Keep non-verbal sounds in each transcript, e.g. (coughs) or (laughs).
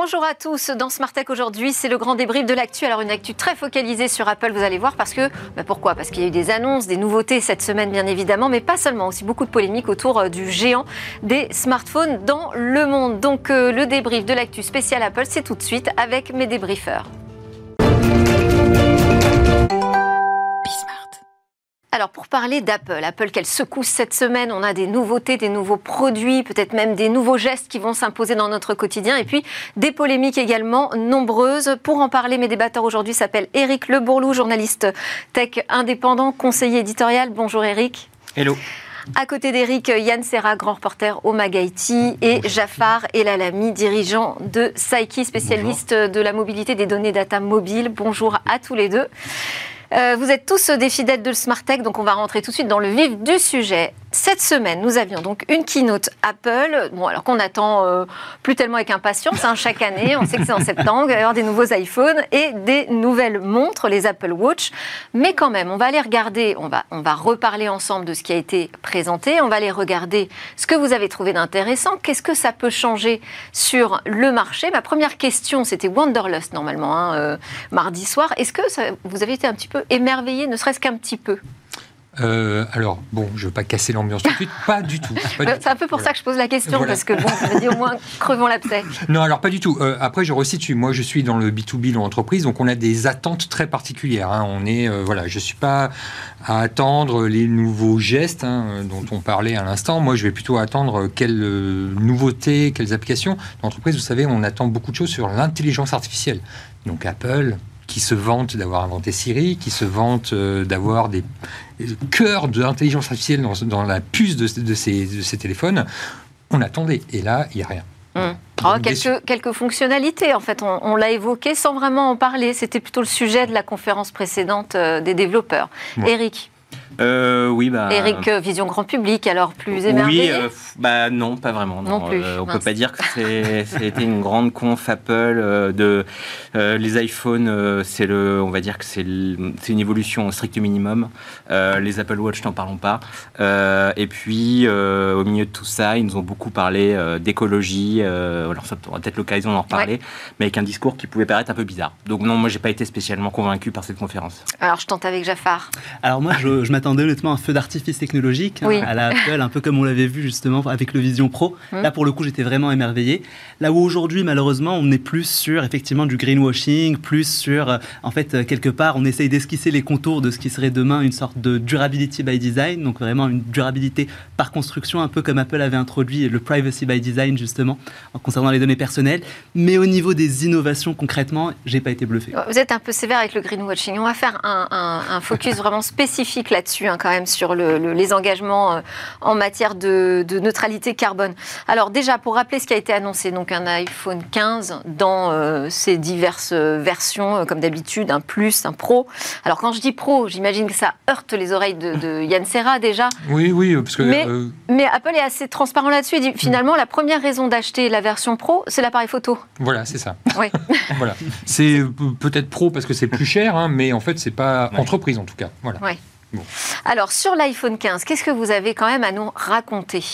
Bonjour à tous. Dans Smart Tech aujourd'hui, c'est le grand débrief de l'actu. Alors une actu très focalisée sur Apple, vous allez voir, parce que bah pourquoi? Parce qu'il y a eu des annonces, des nouveautés cette semaine, bien évidemment, mais pas seulement. Aussi beaucoup de polémiques autour euh, du géant des smartphones dans le monde. Donc euh, le débrief de l'actu spécial Apple, c'est tout de suite avec mes débriefeurs. Alors pour parler d'Apple, Apple qu'elle secoue cette semaine, on a des nouveautés, des nouveaux produits, peut-être même des nouveaux gestes qui vont s'imposer dans notre quotidien et puis des polémiques également nombreuses. Pour en parler, mes débatteurs aujourd'hui s'appellent Eric Lebourlou, journaliste tech indépendant, conseiller éditorial. Bonjour Eric. Hello. À côté d'Eric, Yann Serra, grand reporter au Magaiti, et Jafar Elalami, dirigeant de Saiki, spécialiste de la mobilité des données data mobiles. Bonjour à tous les deux. Euh, vous êtes tous des fidèles de Smart Tech, donc on va rentrer tout de suite dans le vif du sujet. Cette semaine, nous avions donc une keynote Apple, bon alors qu'on attend euh, plus tellement avec impatience hein, chaque année. On sait que c'est en septembre, il y avoir des nouveaux iPhones et des nouvelles montres, les Apple Watch. Mais quand même, on va aller regarder, on va, on va reparler ensemble de ce qui a été présenté. On va aller regarder ce que vous avez trouvé d'intéressant. Qu'est-ce que ça peut changer sur le marché? Ma première question, c'était Wanderlust normalement, hein, euh, mardi soir. Est-ce que vous avez été un petit peu émerveillé, ne serait-ce qu'un petit peu? Euh, alors, bon, je ne veux pas casser l'ambiance tout de suite, pas du tout. C'est un peu pour ça que je pose la question, parce que bon, on dit au moins (laughs) crevons l'abcès. Non, alors pas du tout. Euh, après, je resitue. Moi, je suis dans le B2B, dans l'entreprise, donc on a des attentes très particulières. Hein. On est, euh, voilà, je ne suis pas à attendre les nouveaux gestes hein, dont on parlait à l'instant. Moi, je vais plutôt attendre quelles nouveautés, quelles applications. L'entreprise, vous savez, on attend beaucoup de choses sur l'intelligence artificielle. Donc Apple, qui se vante d'avoir inventé Siri, qui se vante d'avoir des cœur de l'intelligence artificielle dans, la puce de, ces, téléphones, on attendait. Et là, il n'y a rien. Oh, quelques, quelques, fonctionnalités, en fait, on, l'a évoqué sans vraiment en parler. C'était plutôt le sujet de la conférence précédente euh, des développeurs. Eric euh, oui, bah. Eric, euh, vision grand public, alors plus émerveillé Oui, euh, bah non, pas vraiment. Non, plus. on ne peut pas dire que (laughs) c'était une grande conf Apple. de, les iPhones, c'est le, on va dire que c'est une évolution au strict minimum. les Apple Watch, n'en parlons pas. et puis, au milieu de tout ça, ils nous ont beaucoup parlé d'écologie. alors, ça aura peut-être l'occasion d'en reparler, mais avec un discours qui pouvait paraître un peu bizarre. Donc, non, moi, j'ai pas été spécialement convaincu par cette conférence. Alors, je tente avec Jafar. Alors, moi, je, je m'attends honnêtement un feu d'artifice technologique hein, à la Apple, un peu comme on l'avait vu justement avec le Vision Pro. Là, pour le coup, j'étais vraiment émerveillé. Là où aujourd'hui, malheureusement, on est plus sur effectivement du greenwashing, plus sur, euh, en fait, euh, quelque part, on essaye d'esquisser les contours de ce qui serait demain une sorte de durability by design, donc vraiment une durabilité par construction, un peu comme Apple avait introduit le privacy by design justement, en concernant les données personnelles. Mais au niveau des innovations concrètement, j'ai pas été bluffé. Vous êtes un peu sévère avec le greenwashing. On va faire un, un focus vraiment spécifique là-dessus Hein, quand même sur les engagements euh, en matière de, neutralité carbone. Alors déjà, pour rappeler ce qui a été annoncé, donc un iPhone 15 dans euh, ses diverses versions, euh, comme d'habitude, un Plus, un Pro. Alors quand je dis Pro, j'imagine que ça heurte les oreilles de, (laughs) Yann Serra déjà. Oui, oui, parce que... Mais, mais Apple est assez transparent là-dessus. Il dit finalement, la première raison d'acheter la version Pro, c'est l'appareil photo. Voilà, c'est ça. Oui. (laughs) (laughs) voilà. C'est peut-être Pro parce que c'est plus cher, hein, mais en fait, c'est pas entreprise en tout cas. Voilà. Ouais. Alors, sur l'iPhone 15, qu'est-ce que vous avez quand même à nous raconter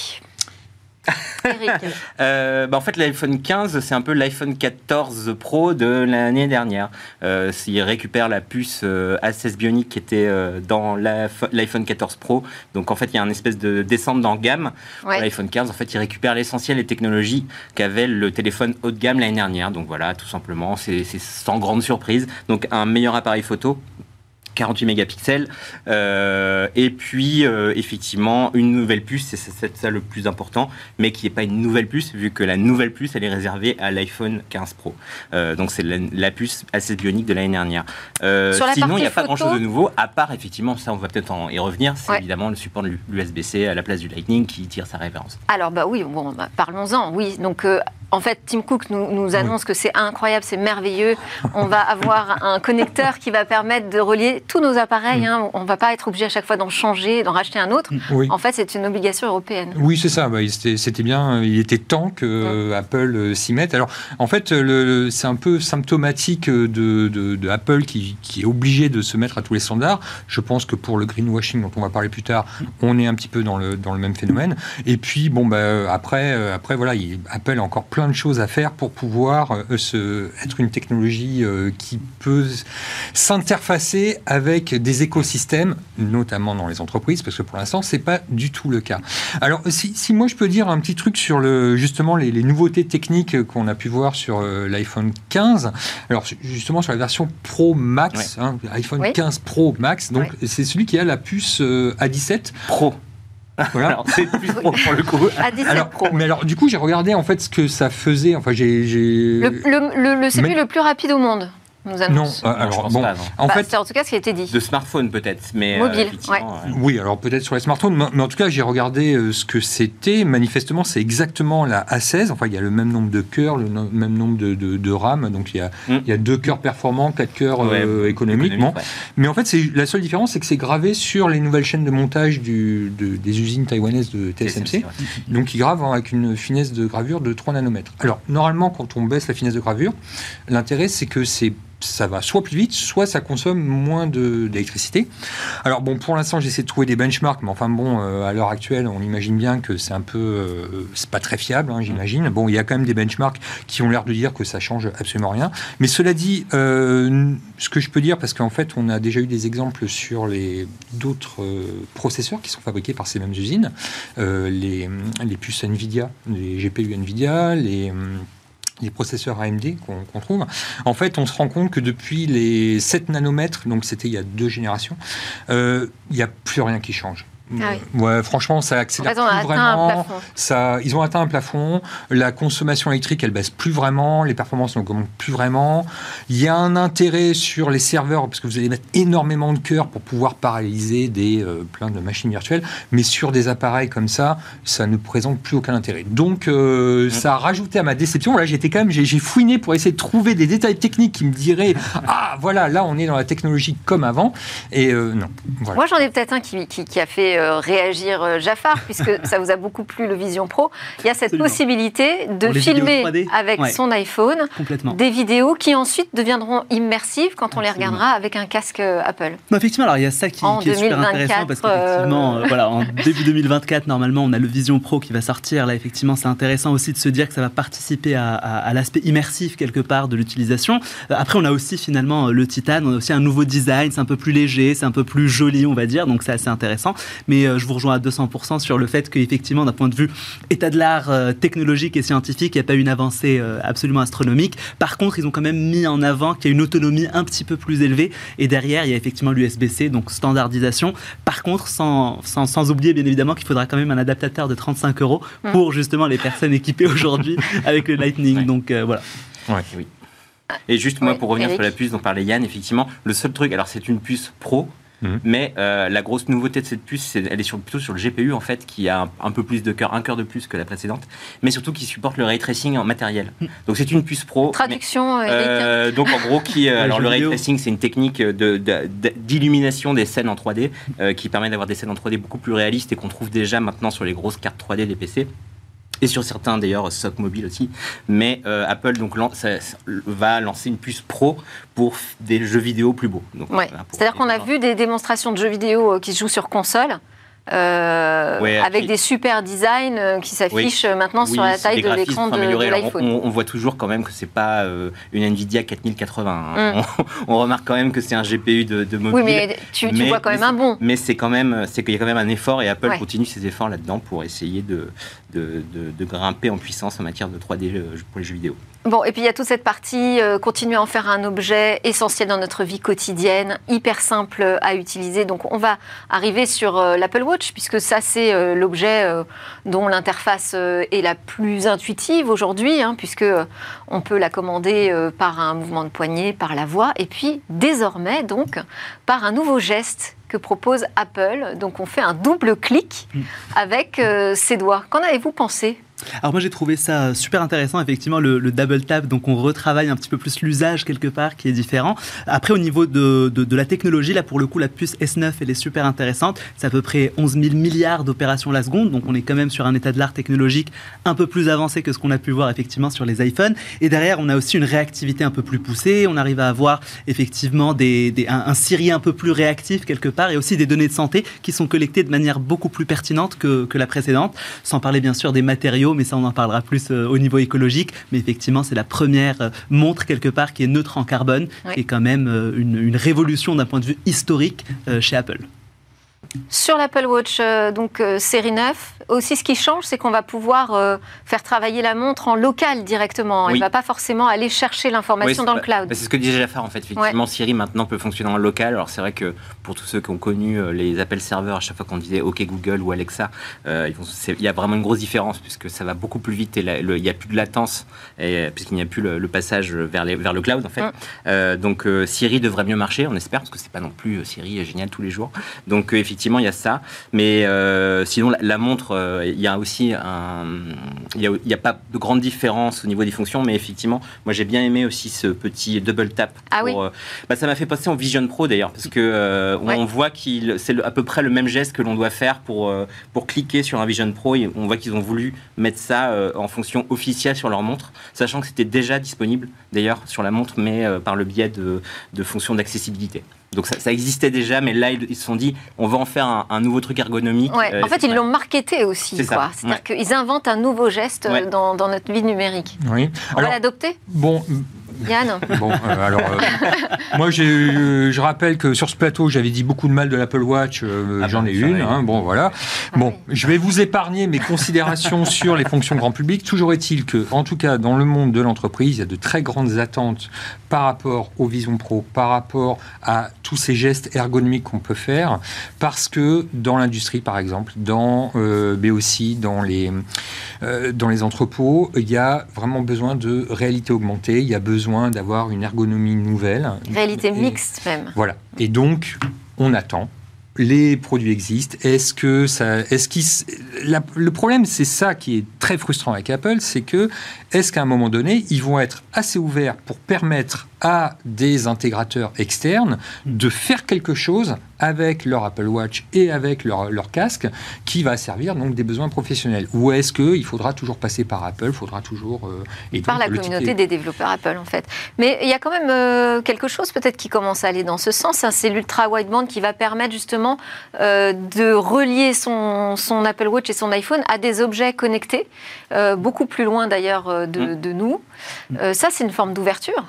(laughs) euh, bah en fait, l'iPhone 15, c'est un peu l'iPhone 14 Pro de l'année dernière. Euh, il récupère la puce euh, A16 Bionic qui était euh, dans l'iPhone 14 Pro. Donc, en fait, il y a une espèce de descente dans gamme. L'iPhone 15, en fait, il récupère l'essentiel des technologies qu'avait le téléphone haut de gamme l'année dernière. Donc, voilà, tout simplement, c'est sans grande surprise. Donc, un meilleur appareil photo, 48 mégapixels. Euh, et puis, euh, effectivement, une nouvelle puce, c'est ça le plus important, mais qui n'est pas une nouvelle puce, vu que la nouvelle puce, elle est réservée à l'iPhone 15 Pro. Euh, donc, c'est la, puce assez bionique de l'année dernière. sinon, il n'y a pas grand-chose de nouveau, à part, effectivement, ça, on va peut-être y revenir, c'est évidemment le support de l'USB-C à la place du Lightning qui tire sa référence. Alors, bah oui, bon, bah, parlons-en, oui. Donc, en fait, Tim Cook nous, annonce que c'est incroyable, c'est merveilleux. On va avoir un connecteur qui va permettre de relier tous nos appareils. Mm. Hein. On ne va pas être obligé à chaque fois d'en changer, d'en racheter un autre. En fait, c'est une obligation européenne. Oui, c'est ça. Bah, c'était bien. Il était temps que Apple euh, s'y mette. Alors, en fait, c'est un peu symptomatique de, Apple qui, est obligé de se mettre à tous les standards. Je pense que pour le greenwashing dont on va parler plus tard, on est un petit peu dans le, dans le même phénomène. Et puis, bon, bah, après, euh, après voilà, Apple a encore plein de choses à faire pour pouvoir euh, se, être une technologie euh, qui peut s'interfacer avec des écosystèmes, notamment dans les entreprises, parce que pour l'instant, c'est pas du tout le cas. Alors, si, si, moi je peux dire un petit truc sur le, justement les, nouveautés techniques qu'on a pu voir sur l'iPhone 15, alors justement sur la version Pro Max, hein, iPhone 15 Pro Max, donc c'est celui qui a la puce A17 Pro. Voilà. c'est plus (laughs) pro pour le coup. alors, Mais alors, du coup, j'ai regardé en fait ce que ça faisait. Enfin, j'ai. Le, le, le, CPU le plus rapide au monde. Non, euh, alors bon, en fait, c'est en tout cas ce qui a été dit. De smartphone peut-être, mais euh, mobile. Oui, alors peut-être sur les smartphones, mais, en tout cas j'ai regardé euh, ce que c'était. Manifestement, c'est exactement la A16. Enfin, il y a le même nombre de cœurs, le même nombre de, de, RAM. Donc il y a, mm. il y a deux cœurs performants, quatre cœurs économiques. Mais en fait, c'est la seule différence, c'est que c'est gravé sur les nouvelles chaînes de montage du, des usines taïwanaises de TSMC. Donc ils gravent avec une finesse de gravure de 3 nanomètres. Alors normalement, quand on baisse la finesse de gravure, l'intérêt c'est que c'est ça va soit plus vite, soit ça consomme moins d'électricité. Alors bon, pour l'instant, j'essaie de trouver des benchmarks, mais enfin bon, euh, à l'heure actuelle, on imagine bien que c'est un peu, euh, c'est pas très fiable, hein, j'imagine. Bon, il y a quand même des benchmarks qui ont l'air de dire que ça change absolument rien. Mais cela dit, euh, ce que je peux dire, parce qu'en fait, on a déjà eu des exemples sur les d'autres processeurs qui sont fabriqués par ces mêmes usines, les, les puces Nvidia, les GPU Nvidia, les les processeurs AMD qu'on trouve, en fait, on se rend compte que depuis les 7 nanomètres, donc c'était il y a deux générations, euh, il n'y a plus rien qui change. Ah ouais, franchement, ça accélère plus vraiment. Ça, ils ont atteint un plafond. La consommation électrique, elle baisse plus vraiment. Les performances n'augmentent plus vraiment. Il y a un intérêt sur les serveurs parce que vous allez mettre énormément de cœur pour pouvoir paralyser des euh, plein de machines virtuelles. Mais sur des appareils comme ça, ça ne présente plus aucun intérêt. Donc, euh, ça a rajouté à ma déception. Là, j'étais quand même, j'ai fouiné pour essayer de trouver des détails techniques qui me diraient (laughs) ah voilà, là, on est dans la technologie comme avant. Et euh, non. Moi, j'en ai peut-être un qui, qui, qui a fait euh, réagir euh, Jafar, puisque (laughs) ça vous a beaucoup plu le Vision Pro. Il y a cette possibilité de filmer avec son iPhone des vidéos qui ensuite deviendront immersives quand on les regardera avec un casque euh, Apple. effectivement, alors il y a ça qui, est super intéressant parce qu'effectivement, voilà, en (laughs) début 2024, normalement, on a le Vision Pro qui va sortir. Là, effectivement, c'est intéressant aussi de se dire que ça va participer à, l'aspect immersif quelque part de l'utilisation. Après, on a aussi finalement le Titan, on a aussi un nouveau design, c'est un peu plus léger, c'est un peu plus joli, on va dire, donc c'est assez intéressant. Mais euh, je vous rejoins à 200% sur le fait qu'effectivement, d'un point de vue état de l'art euh, technologique et scientifique, il n'y a pas eu une avancée euh, absolument astronomique. Par contre, ils ont quand même mis en avant qu'il y a une autonomie un petit peu plus élevée. Et derrière, il y a effectivement l'USB-C, donc standardisation. Par contre, sans, sans, sans oublier bien évidemment qu'il faudra quand même un adaptateur de 35 euros pour justement les personnes équipées aujourd'hui (laughs) avec le Lightning. Donc voilà. Ouais, oui. Et juste moi, pour revenir sur la puce dont parlait Yann, effectivement, le seul truc, alors c'est une puce pro, Mhm. Mais euh, la grosse nouveauté de cette puce, elle est sur, plutôt sur le GPU en fait, qui a un, peu plus de cœur, un cœur de plus que la précédente, mais surtout qui supporte le ray tracing en matériel. Mhm. Donc c'est une puce pro. Traduction. Euh, euh, donc en gros, qui, (laughs) alors le ray tracing, c'est une technique d'illumination de, des scènes en 3D qui permet d'avoir des scènes en 3D beaucoup plus réalistes et qu'on trouve déjà maintenant sur les grosses cartes 3D des PC et sur certains d'ailleurs SOC mobile aussi. Mais euh, Apple donc va lancer une puce pro pour des jeux vidéo plus beaux. C'est-à-dire qu'on a vu des démonstrations de jeux vidéo euh, qui se jouent sur console. Euh, avec des super designs euh, qui s'affichent maintenant sur la taille de l'écran de, l'iPhone. On, voit toujours quand même que c'est pas euh, une Nvidia 4080. Hein. Mm. (laughs) On, remarque quand même que c'est un GPU de, de, mobile. Oui, mais tu, vois quand même un bon. Mais c'est quand même, c'est qu'il y a quand même un effort et Apple continue ses efforts là-dedans pour essayer de, de, grimper en puissance en matière de 3D pour les jeux vidéo. Bon, et puis il y a toute cette partie, euh, continuer à en faire un objet essentiel dans notre vie quotidienne, hyper simple à utiliser. Donc on va arriver sur euh, l'Apple Watch, puisque ça c'est euh, l'objet dont l'interface est la plus intuitive aujourd'hui, hein, puisque on peut la commander par un mouvement de poignet, par la voix, et puis désormais donc par un nouveau geste que propose Apple. Donc on fait un double clic mm. avec ses doigts. Qu'en avez-vous pensé? Alors moi j'ai trouvé ça super intéressant, effectivement le, double tap, donc on retravaille un petit peu plus l'usage quelque part qui est différent. Après au niveau de, de, la technologie, là pour le coup la puce S9 elle est super intéressante, c'est à peu près 11 000 milliards d'opérations la seconde, donc on est quand même sur un état de l'art technologique un peu plus avancé que ce qu'on a pu voir effectivement sur les iPhones. Et derrière on a aussi une réactivité un peu plus poussée, on arrive à avoir effectivement des, un, Siri un peu plus réactif quelque part et aussi des données de santé qui sont collectées de manière beaucoup plus pertinente que, que la précédente, sans parler bien sûr des matériaux mais ça on en parlera plus au niveau écologique. Mais effectivement, c'est la première montre quelque part qui est neutre en carbone, qui est quand même une, une révolution d'un point de vue historique chez Apple. Sur l'Apple Watch, euh, donc euh, série 9, aussi ce qui change, c'est qu'on va pouvoir euh, faire travailler la montre en local directement. Elle ne va pas forcément aller chercher l'information dans le cloud. C'est ce que disait Jafar en fait. Effectivement, Siri maintenant peut fonctionner en local. Alors c'est vrai que pour tous ceux qui ont connu les appels serveurs, à chaque fois qu'on disait OK Google ou Alexa, il y a vraiment une grosse différence puisque ça va beaucoup plus vite et il n'y a plus de latence puisqu'il n'y a plus le, passage vers, vers, le cloud en fait. Mm. donc Siri devrait mieux marcher, on espère, parce que c'est pas non plus Siri génial tous les jours. Donc effectivement effectivement, il y a ça. Mais euh, sinon, la, montre, euh, il y a aussi un. Il n'y a, pas de grande différence au niveau des fonctions, mais effectivement, moi j'ai bien aimé aussi ce petit double tap. Ah oui. Euh, bah, ça m'a fait passer en Vision Pro d'ailleurs, parce que on voit qu'il c'est à peu près le même geste que l'on doit faire pour, pour cliquer sur un Vision Pro. Et on voit qu'ils ont voulu mettre ça en fonction officielle sur leur montre, sachant que c'était déjà disponible d'ailleurs sur la montre, mais par le biais de, de fonctions d'accessibilité. Donc ça, existait déjà, mais là, ils se sont dit, on va en faire un, nouveau truc ergonomique. Euh, en fait, ils l'ont marketé aussi. C'est-à-dire qu'ils inventent un nouveau geste dans, dans, notre vie numérique. Oui. On va l'adopter? Bon, Yann Bon, euh, alors, euh, (laughs) moi, je rappelle que sur ce plateau, j'avais dit beaucoup de mal de l'Apple Watch. Euh, ah j'en ai une. Hein, bon, voilà. Ah bon, je vais vous épargner mes considérations (laughs) sur les fonctions grand public. Toujours est-il que, en tout cas, dans le monde de l'entreprise, il y a de très grandes attentes par rapport aux Vision Pro, par rapport à tous ces gestes ergonomiques qu'on peut faire, parce que dans l'industrie, par exemple, dans, mais aussi dans les, dans les entrepôts, il y a vraiment besoin de réalité augmentée. Il y a besoin d'avoir une ergonomie nouvelle. Réalité mixte même. Voilà. Et donc, on attend. Les produits existent. Est-ce que ça, est-ce qu'il, le problème, c'est ça qui est très frustrant avec Apple, c'est que est-ce qu'à un moment donné, ils vont être assez ouverts pour permettre à des intégrateurs externes de faire quelque chose avec leur Apple Watch et avec leur, leur casque qui va servir donc des besoins professionnels Ou est-ce qu'il faudra toujours passer par Apple, faudra toujours... Euh, et par la communauté des développeurs Apple en fait. Mais il y a quand même euh, quelque chose peut-être qui commence à aller dans ce sens, hein. c'est l'ultra wideband qui va permettre justement euh, de relier son, son, Apple Watch et son iPhone à des objets connectés, beaucoup plus loin d'ailleurs de, mmh. de, nous. ça c'est une forme d'ouverture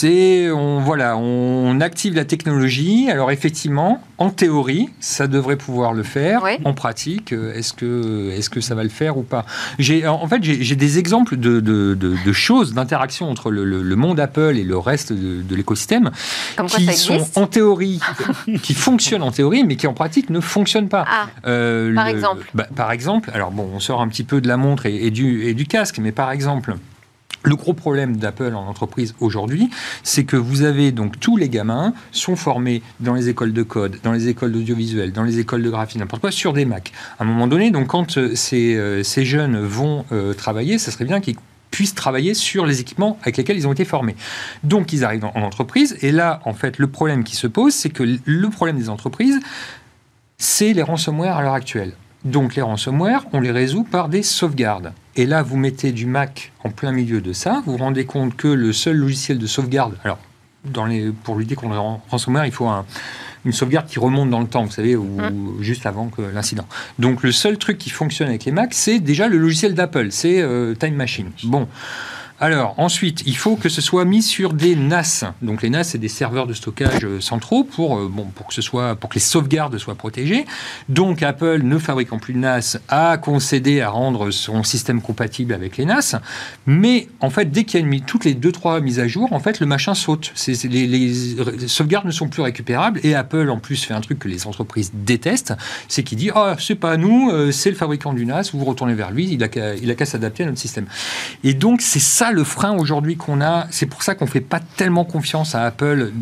c'est on voilà, on active la technologie. Alors effectivement, en théorie, ça devrait pouvoir le faire. En pratique, est-ce que est-ce que ça va le faire ou pas? J'ai en fait j'ai des exemples de, de, de, choses d'interaction entre le, le, monde Apple et le reste de, l'écosystème qui sont en théorie, qui fonctionnent en théorie, mais qui en pratique ne fonctionnent pas. Ah, euh, par exemple. Bah, par exemple, alors bon, on sort un petit peu de la montre et du, et du casque, mais par exemple. Le gros problème d'Apple en entreprise aujourd'hui, c'est que vous avez donc tous les gamins sont formés dans les écoles de code, dans les écoles d'audiovisuel, dans les écoles de graphie, n'importe quoi, sur des Mac. À un moment donné, donc quand euh, ces, euh, ces jeunes vont euh, travailler, ça serait bien qu'ils puissent travailler sur les équipements avec lesquels ils ont été formés. Donc ils arrivent en entreprise et là, en fait, le problème qui se pose, c'est que le problème des entreprises, c'est les ransomware à l'heure actuelle. Donc les ransomware, on les résout par des sauvegardes. Et là, vous mettez du Mac en plein milieu de ça, vous vous rendez compte que le seul logiciel de sauvegarde, alors dans les, pour lutter contre les ransomware, il faut une sauvegarde qui remonte dans le temps, vous savez, ou, mmh. juste avant que l'incident. Donc le seul truc qui fonctionne avec les Macs, c'est déjà le logiciel d'Apple, c'est euh, Time Machine. Bon. Alors, ensuite, il faut que ce soit mis sur des NAS. Donc, les NAS, c'est des serveurs de stockage euh, centraux pour, euh, bon, pour, que ce soit, pour que les sauvegardes soient protégées. Donc, Apple, ne fabriquant plus de NAS, a concédé à rendre son système compatible avec les NAS. Mais, en fait, dès qu'il y a toutes les 2-3 mises à jour, en fait, le machin saute. les, sauvegardes ne sont plus récupérables. Et Apple, en plus, fait un truc que les entreprises détestent c'est qu'il dit Ah, c'est pas nous, euh, c'est le fabricant du NAS, vous retournez vers lui, il a qu'à s'adapter à notre système. Et donc, c'est ça le frein aujourd'hui qu'on a. C'est pour ça qu'on ne fait pas tellement confiance à Apple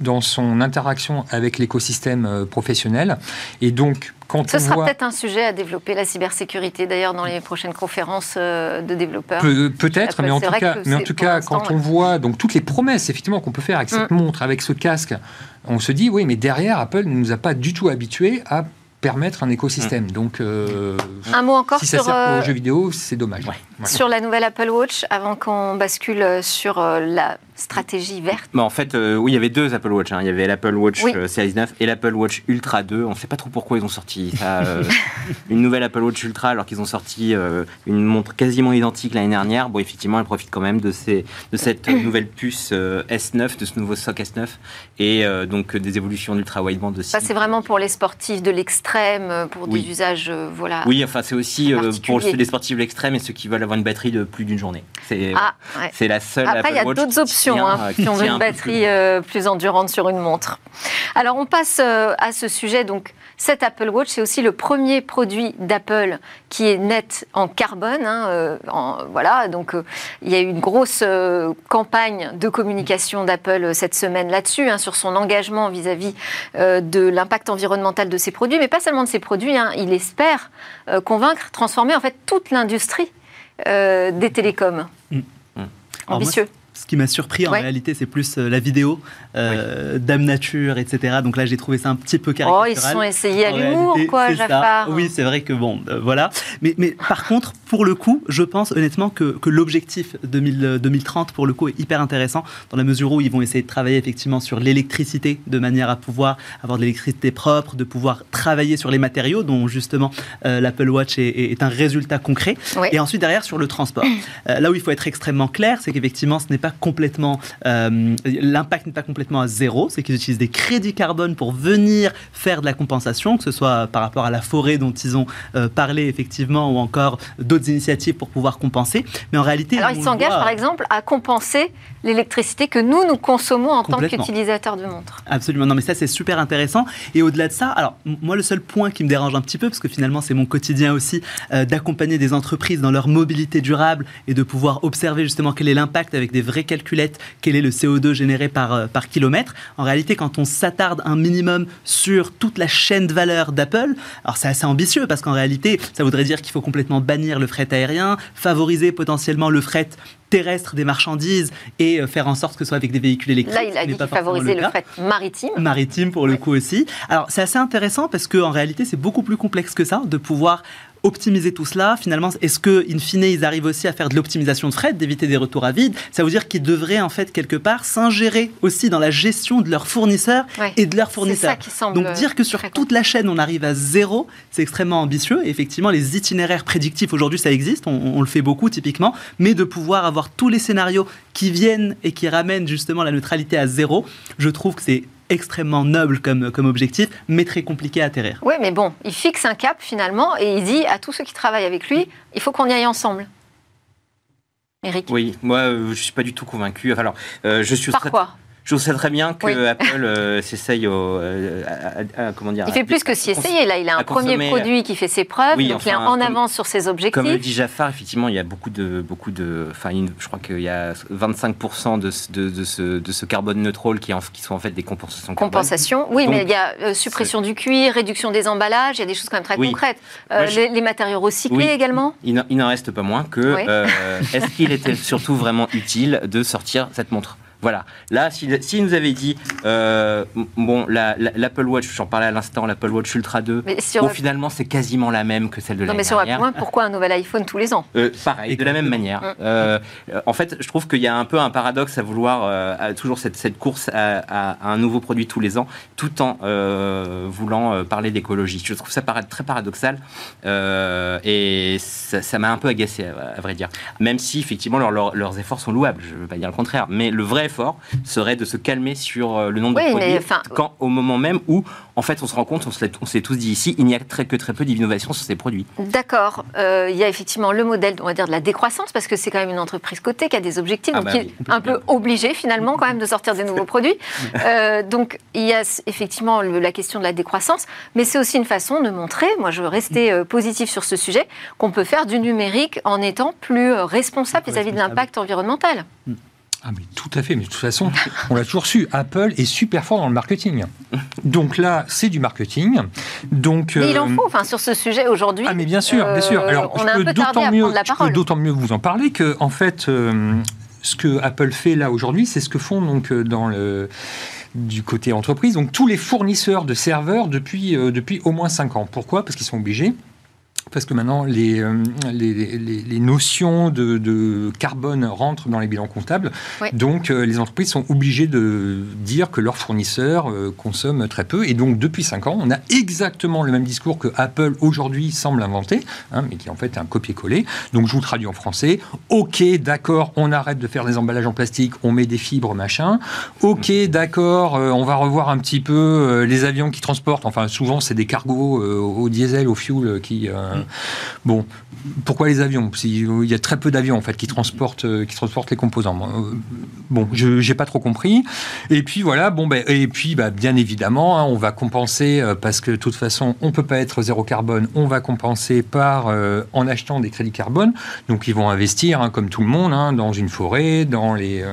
dans son interaction avec l'écosystème euh, professionnel. Et donc, quand Ce sera peut-être un sujet à développer, la cybersécurité, d'ailleurs, dans les prochaines conférences euh, de développeurs. peut-être, mais en tout cas, mais en tout cas quand on voit donc, toutes les promesses, effectivement, qu'on peut faire avec cette mm. montre, avec ce casque, on se dit, oui, mais derrière, Apple ne nous a pas du tout habitués à permettre un écosystème. Mm. Donc, euh, un mot encore si ça sur sert aux euh, jeux vidéo, c'est dommage. Sur la nouvelle Apple Watch, avant qu'on bascule sur la stratégie verte En fait, oui, il y avait deux Apple Watch. Hein. Il y avait l'Apple Watch Series 9 et l'Apple Watch Ultra 2. On ne sait pas trop pourquoi ils ont sorti ça, (laughs) une nouvelle Apple Watch Ultra alors qu'ils ont sorti une montre quasiment identique l'année dernière. Bon, effectivement, elle profite quand même de, ces, de cette (coughs) nouvelle puce S9, de ce nouveau SOC S9 et donc des évolutions d'ultra wideband de Ça, c'est vraiment pour les sportifs de l'extrême, pour des usages, voilà. Oui, enfin, c'est aussi pour les sportifs de l'extrême et ceux qui veulent avoir une batterie de plus d'une journée. C'est ah, la seule. Après, il y a d'autres options hein, qui, ont une batterie euh, plus endurante sur une montre. Alors, on passe euh, à ce sujet. Donc, cet Apple Watch, c'est aussi le premier produit d'Apple qui est net en carbone. Hein, euh, voilà, donc il y a eu une grosse campagne de communication d'Apple cette semaine là-dessus, hein, sur son engagement vis-à-vis de l'impact environnemental de ses produits, mais pas seulement de ses produits. il espère convaincre, transformer en fait toute l'industrie euh, des télécoms. Mm. Ambitieux ce qui m'a surpris en réalité, c'est plus euh, la vidéo, euh, Dame Nature, etc. Donc là, j'ai trouvé ça un petit peu caricatural. Oh, ils sont essayés à l'humour, quoi, Jafar. Oui, c'est vrai que bon, euh, voilà. Mais, mais par contre, pour le coup, je pense honnêtement que, que l'objectif 2030, pour le coup, est hyper intéressant dans la mesure où ils vont essayer de travailler effectivement sur l'électricité de manière à pouvoir avoir de l'électricité propre, de pouvoir travailler sur les matériaux, dont justement l'Apple Watch est, un résultat concret. Et ensuite, derrière, sur le transport. là où il faut être extrêmement clair, c'est qu'effectivement, ce n'est pas complètement, euh, l'impact n'est pas complètement à zéro, c'est qu'ils utilisent des crédits carbone pour venir faire de la compensation, que ce soit par rapport à la forêt dont ils ont euh, parlé effectivement, ou encore d'autres initiatives pour pouvoir compenser. Mais en réalité, alors ils s'engagent par exemple à compenser l'électricité que nous nous consommons en tant qu'utilisateurs de montres. Absolument, non, mais ça c'est super intéressant. Et au-delà de ça, alors moi le seul point qui me dérange un petit peu, parce que finalement c'est mon quotidien aussi, euh, d'accompagner des entreprises dans leur mobilité durable et de pouvoir observer justement quel est l'impact avec des vrais calculette quel est le CO2 généré par, euh, par kilomètre. En réalité, quand on s'attarde un minimum sur toute la chaîne de valeur d'Apple, alors c'est assez ambitieux parce qu'en réalité, ça voudrait dire qu'il faut complètement bannir le fret aérien, favoriser potentiellement le fret terrestre des marchandises et euh, faire en sorte que ce soit avec des véhicules électriques. Là, il a dit favoriser le, fret maritime. Maritime, pour le coup aussi. Alors, c'est assez intéressant parce qu'en réalité, c'est beaucoup plus complexe que ça de pouvoir optimiser tout cela, finalement, est-ce que, in fine, ils arrivent aussi à faire de l'optimisation de fret, d'éviter des retours à vide? Ça veut dire qu'ils devraient, en fait, quelque part, s'ingérer aussi dans la gestion de leurs fournisseurs et de leurs fournisseurs. Ça qui semble Donc, dire que sur toute la chaîne, on arrive à zéro, c'est extrêmement ambitieux. Et effectivement, les itinéraires prédictifs, aujourd'hui, ça existe, on, on, le fait beaucoup, typiquement, mais de pouvoir avoir tous les scénarios qui viennent et qui ramènent justement la neutralité à zéro, je trouve que c'est extrêmement noble comme, comme objectif, mais très compliqué à atterrir. Oui, mais bon, il fixe un cap finalement et il dit à tous ceux qui travaillent avec lui, il faut qu'on y aille ensemble. Eric Oui, moi euh, je ne suis pas du tout convaincu. Alors, euh, je suis Par quoi? Je sais très bien que Apple euh, (laughs) s'essaye euh, à, comment dire. Il fait plus que s'y essayer. Là, il a un premier produit qui fait ses preuves, donc il est en avance sur ses objectifs. Comme le dit Jafar, effectivement, il y a beaucoup de, beaucoup de, enfin, je crois qu'il y a 25% de, de, de, ce, de ce carbone neutral qui, qui sont en fait des compensations. Compensation, oui, mais il y a euh, suppression du cuir, réduction des emballages, il y a des choses quand même très concrètes. les, matériaux recyclés également. Il n'en reste pas moins que. Est-ce qu'il était surtout vraiment utile de sortir cette montre? Voilà. Là, s'il si, nous avait dit, euh, bon, l'Apple Watch, j'en parlais à l'instant, l'Apple Watch Ultra 2, bon, finalement, c'est quasiment la même que celle de l'année dernière. Non, mais sur point, pourquoi un nouvel iPhone tous les ans? Euh, Pareil, de la même manière. Mm. Euh, en fait, je trouve qu'il y a un peu un paradoxe à vouloir toujours cette, cette course à, un nouveau produit tous les ans, tout en voulant parler d'écologie. Je trouve ça très paradoxal et ça m'a un peu agacé, à, vrai dire. Même si, effectivement, leurs efforts sont louables, je ne veux pas dire le contraire, mais le vrai effort serait de se calmer sur euh, le nombre de produits, quand au moment même où, en fait, on se rend compte, on s'est tous dit ici, il n'y a très, que très peu d'innovation sur ces produits. D'accord. Euh, il y a effectivement le modèle, on va dire, de la décroissance, parce que c'est quand même une entreprise cotée qui a des objectifs, ah donc bah qui est un peu obligée finalement quand même de sortir des nouveaux produits. (laughs) Euh, donc il y a effectivement la question de la décroissance, mais c'est aussi une façon de montrer, moi je veux rester positif sur ce sujet, qu'on peut faire du numérique en étant plus responsable vis-à-vis de l'impact environnemental. Mm. Ah mais tout à fait, mais de toute façon, on l'a toujours su, Apple est super fort dans le marketing. Donc là, c'est du marketing. Donc, mais il en euh, faut, enfin, sur ce sujet aujourd'hui. Ah mais bien sûr, bien sûr. Alors, on je peux d'autant mieux, d'autant mieux vous en parler que, en fait, euh, ce que Apple fait là aujourd'hui, c'est ce que font donc euh, dans le du côté entreprise, donc tous les fournisseurs de serveurs depuis, depuis au moins 5 ans. Pourquoi? Parce qu'ils sont obligés parce que maintenant les, euh, les, notions de, carbone rentrent dans les bilans comptables. Donc euh, les entreprises sont obligées de dire que leurs fournisseurs euh, consomment très peu. Et donc depuis 5 ans, on a exactement le même discours que Apple aujourd'hui semble inventer, hein, mais qui en fait est un copier-coller. Donc je vous traduis en français. Ok, d'accord, on arrête de faire des emballages en plastique, on met des fibres, machin. Ok, d'accord, on va revoir un petit peu les avions qui transportent. Enfin, souvent c'est des cargos au diesel, au fuel qui Bon, pourquoi les avions? Il y a très peu d'avions en fait qui transportent, euh, qui transportent les composants. Euh, bon, je n'ai pas trop compris. Et puis voilà, bon, ben, et puis bah, bien évidemment, hein, on va compenser euh, parce que de toute façon, on peut pas être zéro carbone. On va compenser par en achetant des crédits carbone. Donc ils vont investir, hein, comme tout le monde, hein, dans une forêt, dans les,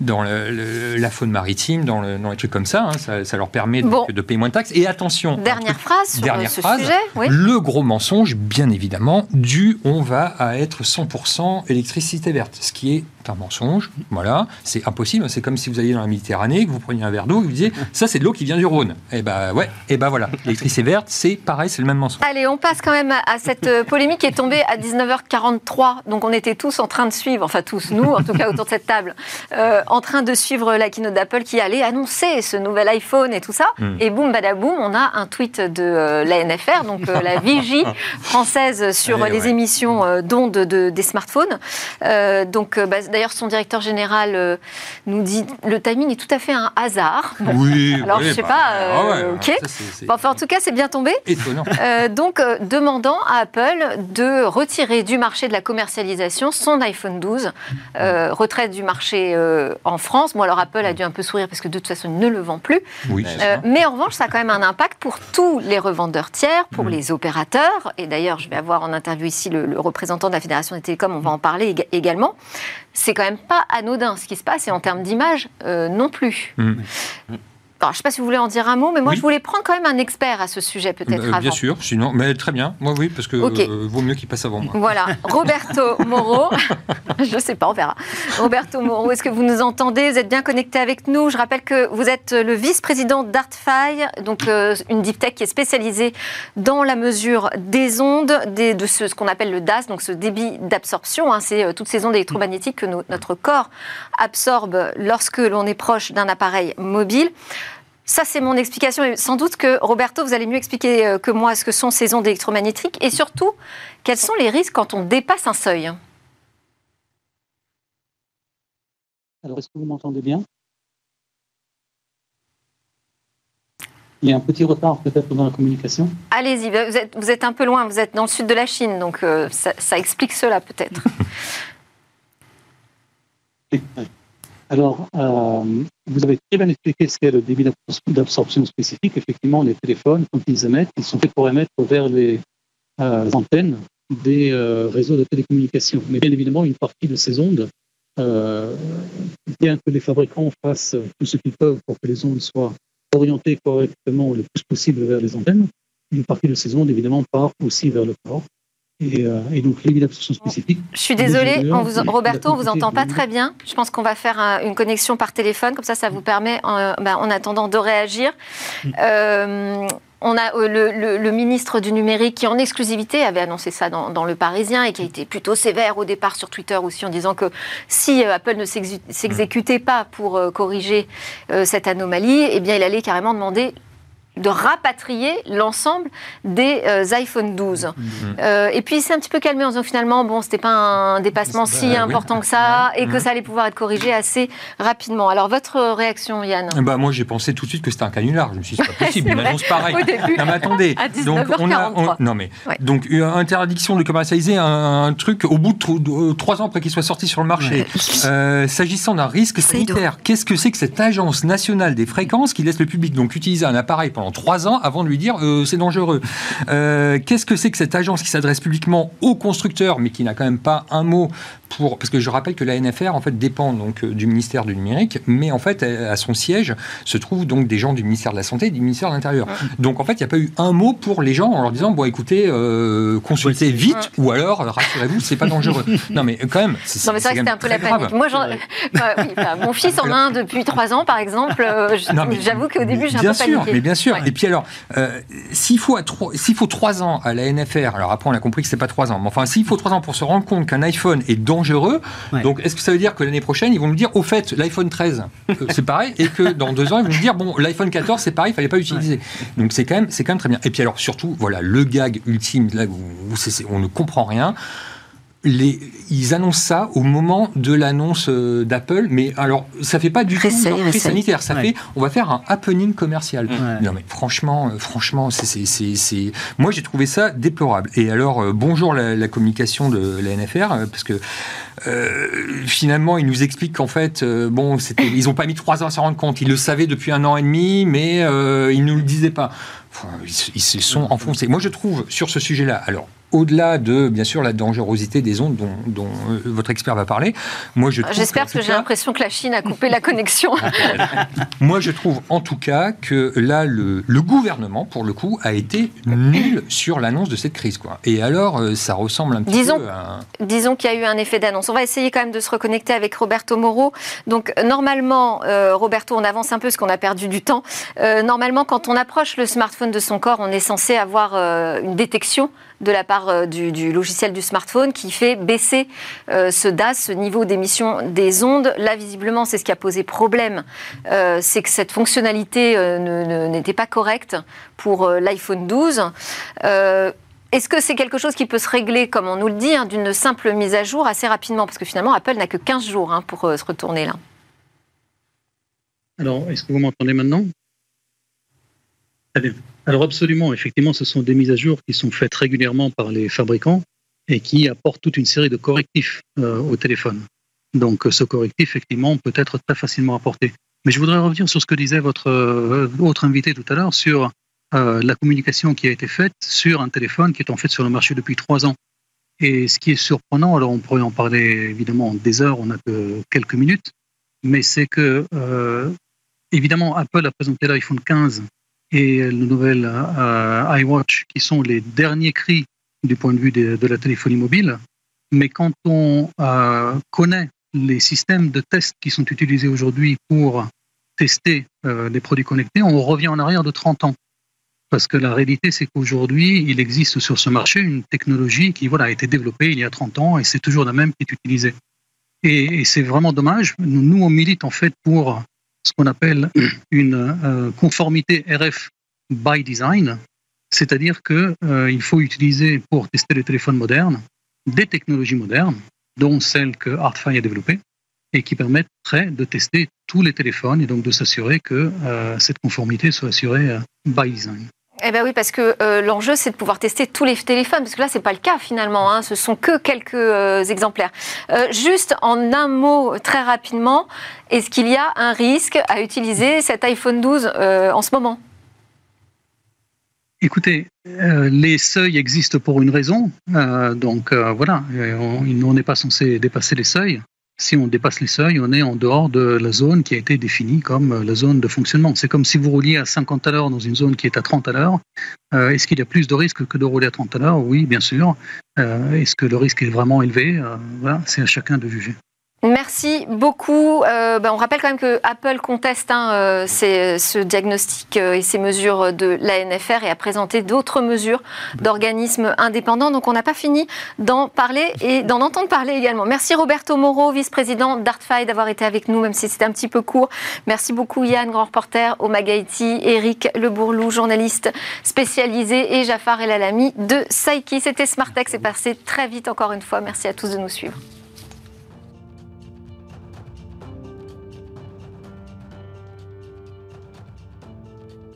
dans la faune maritime, dans, les trucs comme ça. Ça, leur permet de, payer moins de taxes. Et attention. Dernière phrase sur dernière ce sujet. Oui. Le gros mensonge, bien évidemment, du on va à être 100% électricité verte, ce qui est un mensonge. Voilà, c'est impossible. C'est comme si vous alliez dans la Méditerranée, que vous preniez un verre d'eau, et vous disiez (laughs) ça c'est de l'eau qui vient du Rhône. Et eh ben ouais, et eh ben voilà, (laughs) l'électricité verte, c'est pareil, c'est le même mensonge. Allez, on passe quand même à cette euh, polémique qui est tombée à 19h43. Donc on était tous en train de suivre, enfin tous nous, en tout cas autour de cette table, euh, en train de suivre la keynote d'Apple qui allait annoncer ce nouvel iPhone et tout ça. Hmm. Et boum badaboum, on a un tweet de euh, la NFR, donc la vigie (laughs) française sur les émissions d'ondes de, des smartphones. donc bah, d'ailleurs, son directeur général euh, nous dit le timing est tout à fait un hasard. (laughs) Oui. Alors, je sais bah, pas. Euh, ok. enfin, en tout cas, c'est bien tombé. Étonnant. Euh, donc, demandant à Apple de retirer du marché de la commercialisation son iPhone 12, retraite du marché en France. Bon, alors Apple a dû un peu sourire parce que de toute façon, il ne le vend plus. Oui. mais en revanche, ça a quand même un impact pour tous les revendeurs tiers, pour mm. les opérateurs. Et d'ailleurs, je vais avoir en interview ici le, le représentant de la Fédération des télécoms. On va en parler également c'est quand même pas anodin ce qui se passe et en termes d'image euh, non plus. Mm. Je ne sais pas si vous voulez en dire un mot, mais moi, je voulais prendre quand même un expert à ce sujet, peut-être euh, Bien sûr, sinon, mais très bien. Moi, oui, parce que euh, vaut mieux qu'il passe avant moi. Voilà, (laughs) Roberto Moro. (laughs) je ne sais pas, on verra. Roberto Moro, est-ce que vous nous entendez? Vous êtes bien connecté avec nous? Je rappelle que vous êtes le vice-président d'ArtFi, donc euh, une deep tech qui est spécialisée dans la mesure des ondes, de ce, qu'on appelle le DAS, donc ce débit d'absorption. Hein. C'est toutes ces ondes électromagnétiques que notre corps absorbe lorsque l'on est proche d'un appareil mobile. Ça, c'est mon explication. Et sans doute que, Roberto, vous allez mieux expliquer euh, que moi ce que sont ces ondes électromagnétiques et surtout, quels sont les risques quand on dépasse un seuil Alors, est-ce que vous m'entendez bien? Il y a un petit retard peut-être dans la communication. Allez-y, vous êtes, vous êtes, un peu loin, vous êtes dans le sud de la Chine, donc euh, ça, ça, explique cela peut-être. (laughs) (laughs) Alors, euh, vous avez très bien expliqué ce qu'est le débit d'absorption spécifique. Effectivement, les téléphones, quand ils émettent, ils sont faits pour émettre vers les euh, antennes des euh, réseaux de télécommunications. Mais bien évidemment, une partie de ces ondes, bien que les fabricants fassent tout ce qu'ils peuvent pour que les ondes soient orientées correctement le plus possible vers les antennes, une partie de ces ondes, évidemment, part aussi vers le corps. Euh, et, donc l'absorption spécifique. Je suis désolée, on vous, Roberto, on vous entend pas très bien. Je pense qu'on va faire une connexion par téléphone, comme ça, ça vous permet, en, ben, en attendant, de réagir. Mm. Euh, on a euh, le, ministre du numérique qui, en exclusivité, avait annoncé ça dans, Le Parisien et qui a été plutôt sévère au départ sur Twitter aussi en disant que si Apple ne s'exécutait pas pour corriger cette anomalie, eh bien, il allait carrément demander de rapatrier l'ensemble des euh, iPhone 12. Mm-hmm. Euh, et puis c'est un petit peu calmé en disant finalement bon c'était pas un dépassement si important que ça et que ça allait pouvoir être corrigé assez rapidement. Alors votre réaction Yann? Bah moi j'ai pensé tout de suite que c'était un canular. Je me suis dit c'est pas (laughs) possible une annonce pareille. non mais attendez. donc on a non mais donc interdiction de commercialiser un, truc au bout de trois ans après qu'il soit sorti sur le marché. Euh, s'agissant d'un risque sanitaire, qu'est-ce que c'est que cette agence nationale des fréquences qui laisse le public donc utiliser un appareil pendant trois ans avant de lui dire euh, c'est dangereux. Euh, qu'est-ce que c'est que cette agence qui s'adresse publiquement aux constructeurs, mais qui n'a quand même pas un mot pour parce que je rappelle que la NFR en fait dépend donc euh, du ministère du numérique, mais en fait à son siège se trouvent donc des gens du ministère de la santé et du ministère de l'intérieur. Donc en fait il n'y a pas eu un mot pour les gens en leur disant bon écoutez consultez vite ou alors rassurez-vous c'est pas dangereux. (laughs) non mais quand même. C'est, non mais c'est vrai que c'était un peu la panique. Moi (laughs) mon fils en a un depuis trois ans par exemple. j'avoue qu'au début j'ai un peu paniqué. Mais bien sûr sûr. Et puis alors, euh, s'il faut, s'il faut 3 ans à la NFR, alors après on a compris que c'est pas 3 ans, mais enfin s'il faut 3 ans pour se rendre compte qu'un iPhone est dangereux, donc est-ce que ça veut dire que l'année prochaine ils vont nous dire au fait l'iPhone 13 euh, c'est pareil et que dans 2 ans ils vont nous dire bon l'iPhone 14 c'est pareil, il fallait pas utiliser. Donc c'est quand même c'est quand même très bien. Et puis alors surtout voilà le gag ultime là où, on ne comprend rien ils annoncent ça au moment de l'annonce euh, d'Apple, mais alors ça fait pas du tout crise sanitaire, ça fait on va faire un happening commercial. Non mais franchement, euh, franchement, c'est, moi j'ai trouvé ça déplorable. Et alors euh, bonjour la, communication de la NFR parce que finalement ils nous expliquent qu'en fait bon c'était, ils ont pas mis trois ans à s'en rendre compte, ils le savaient depuis un an et demi, mais ils nous le disaient pas. ils, ils se sont enfoncés. Moi je trouve sur ce sujet-là, alors au-delà de, bien sûr, la dangerosité des ondes dont, euh, votre expert va parler, moi je J'espère que j'ai l'impression que la Chine a coupé la connexion. (laughs) moi je trouve en tout cas que là, le, gouvernement, pour le coup, a été nul sur l'annonce de cette crise. Quoi. Et alors, euh, ça ressemble un petit disons, peu à... Disons qu'il y a eu un effet d'annonce. On va essayer quand même de se reconnecter avec Roberto Moro. Donc, normalement, euh, Roberto, on avance un peu parce qu'on a perdu du temps. normalement, quand on approche le smartphone de son corps, on est censé avoir une détection de la part euh, du, logiciel du smartphone qui fait baisser euh, ce DAS, ce niveau d'émission des ondes. Là, visiblement, c'est ce qui a posé problème. Euh, c'est que cette fonctionnalité n'était pas correcte pour l'iPhone 12. est-ce que c'est quelque chose qui peut se régler, comme on nous le dit, hein, d'une simple mise à jour assez rapidement? Parce que finalement, Apple n'a que 15 jours hein, pour se retourner là. Alors, est-ce que vous m'entendez maintenant? Très. Alors absolument, effectivement, ce sont des mises à jour qui sont faites régulièrement par les fabricants et qui apportent toute une série de correctifs euh, au téléphone. Donc ce correctif, effectivement, peut être très facilement apporté. Mais je voudrais revenir sur ce que disait votre euh, autre invité tout à l'heure sur euh, la communication qui a été faite sur un téléphone qui est en fait sur le marché depuis trois ans. Et ce qui est surprenant, alors on pourrait en parler évidemment des heures, on n'a que quelques minutes, mais c'est que évidemment Apple a présenté l'iPhone 15 et le nouvel euh, iWatch, qui sont les derniers cris du point de vue de, la téléphonie mobile. Mais quand on euh, connaît les systèmes de tests qui sont utilisés aujourd'hui pour tester euh, les produits connectés, on revient en arrière de 30 ans. Parce que la réalité, c'est qu'aujourd'hui, il existe sur ce marché une technologie qui voilà, a été développée il y a 30 ans et c'est toujours la même qui est utilisée. Et c'est vraiment dommage. Nous, on milite en fait pour ce qu'on appelle une euh, conformité RF by design, c'est-à-dire qu'il euh, faut utiliser pour tester les téléphones modernes des technologies modernes, dont celles que ArtFi a développées, et qui permettraient de tester tous les téléphones et donc de s'assurer que euh, cette conformité soit assurée by design. Eh bien oui, parce que euh, l'enjeu, c'est de pouvoir tester tous les téléphones, parce que là, ce n'est pas le cas finalement, hein, ce sont que quelques euh, exemplaires. Euh, juste en un mot, très rapidement, est-ce qu'il y a un risque à utiliser cet iPhone 12 en ce moment? Écoutez, les seuils existent pour une raison, donc voilà, on n'est pas censé dépasser les seuils si on dépasse les seuils, on est en dehors de la zone qui a été définie comme la zone de fonctionnement. C'est comme si vous rouliez à 50 à l'heure dans une zone qui est à 30 à l'heure. Euh, est-ce qu'il y a plus de risques que de rouler à 30 à l'heure? Oui, bien sûr. Euh, est-ce que le risque est vraiment élevé? Euh, c'est à chacun de juger. Merci beaucoup. Euh, ben, on rappelle quand même que Apple conteste hein, euh, ce diagnostic euh, et ces mesures de l'ANFR et a présenté d'autres mesures d'organismes indépendants. Donc on n'a pas fini d'en parler et d'en entendre parler également. Merci Roberto Moro, vice-président d'Artfi, d'avoir été avec nous, même si c'était un petit peu court. Merci beaucoup Yann, grand reporter au Eric Le Bourlou, journaliste spécialisé, et Jafar Elalami de Saiki. C'était Smartex, c'est passé très vite encore une fois. Merci à tous de nous suivre.